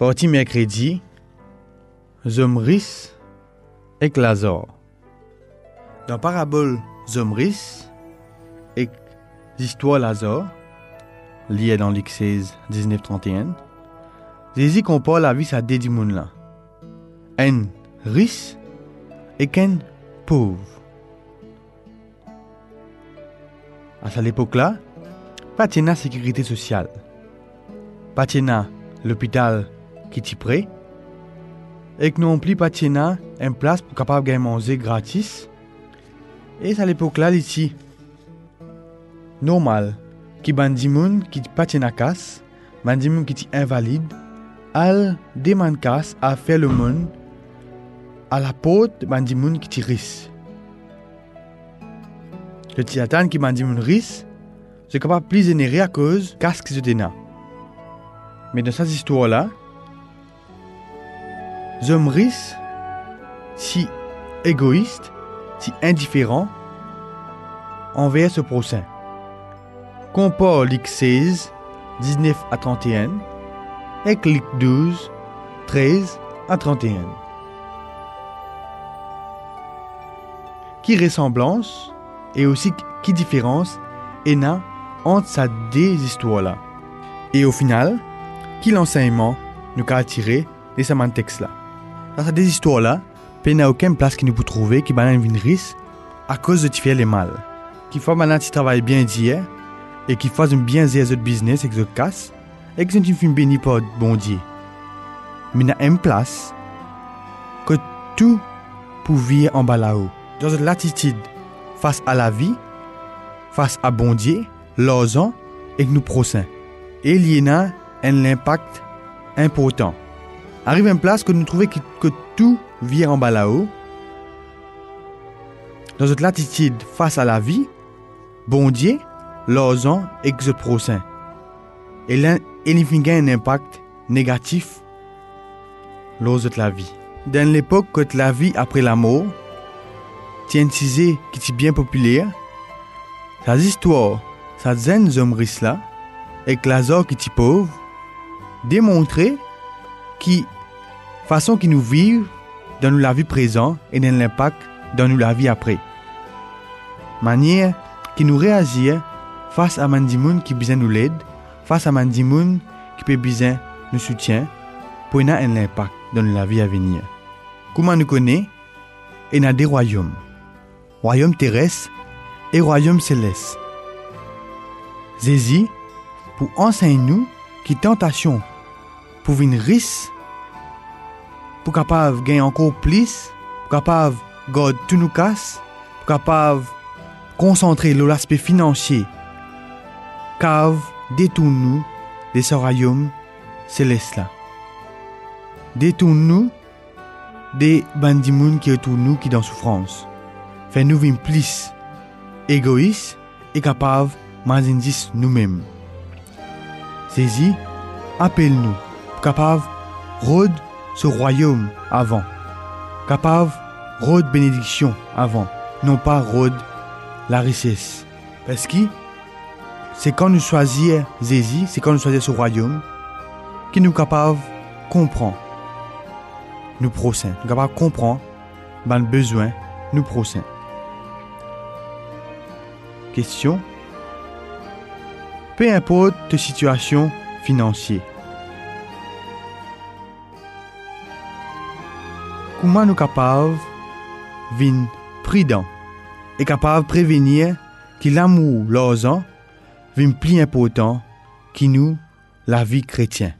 Parti mercredi, Zomris et Lazare. Dans parabole Zomris et l'histoire Lazare, liée dans Luc 16, 19-31, Jésus compare la vie à monde là. Un riche et qu'un pauvre. À cette époque-là, pas sécurité sociale. Pas l'hôpital qui t'y prêt. Et que plus pas de une place pour capable de manger gratis. Et à l'époque-là, ici, normal, qui bandi moun qui de casse, bandi moun qui invalide, al demande casse à faire le monde à la porte bandi moun qui risque. Le tiatan qui bandi moun risque, c'est capable plus générer à cause casse qui se. Mais dans cette histoire-là, Zomris, si égoïste, si indifférent envers ce prochain. Compare Ligue 16, 19 à 31, et Ligue 12, 13 à 31. Qui ressemblance et aussi qui différence est là entre ces deux histoires-là? Et au final, qui l'enseignement nous a tiré de ce texte-là. Dans ces histoires-là, il n'y a aucune place qui nous peut trouver qui banane une risque à cause de faire les mal. Qui fait maintenant tu travailles bien d'hier et qui fasse bien de business et que casse et que tu fais béni par bon Dieu. Mais il y a une place que tout vivre en bas là-haut. Dans cette latitude face à la vie, face à bon Dieu, l'argent et que nous prochains. Et il y a un impact important. Arrive une place que nous trouvons que, que tout vient en bas là-haut. Dans cette latitude face à la vie, bon Dieu, et que prochain. Et y a un impact négatif de la vie. Dans l'époque que la vie après la mort, tient qui est bien populaire, sa histoire, sa zen hommes et Lazare qui est pauvre, démontrer qui façon qui nous vivent dans la vie présente et dans l'impact dans la vie après. Manière qui nous réagit face à Mandimoun qui besoin nous l'aide, face à Mandimoun qui peut besoin nous soutien pour avoir un impact dans la vie à venir. Comment nous connaît? Il y des royaumes. Royaume terrestre et royaume céleste. Jésus, pour enseigner nous qui tentation pour une risque, pour capable gagner encore plus, pour capable garder tout nous casse, pour capable concentrer l'aspect financier, cave détourne-nous de ce royaume céleste là. Détourne-nous des bandimouns qui retournent nous qui dans souffrance. Fais-nous vivre plus égoïste et capable de nous-mêmes. Saisis, appelle-nous capable rôde ce royaume avant, capable rôde bénédiction avant, non pas rôde la richesse. Parce que c'est quand nous choisissons Zézi, c'est quand nous choisissons ce royaume, qui nous capable comprendre nous prochains, nous capable comprendre ben besoin nous prochains. Question. Peu importe situation financière, kouman nou kapav vin pridan e kapav prevenye ki l'amou lozan vin pli impotant ki nou la vi kretyen.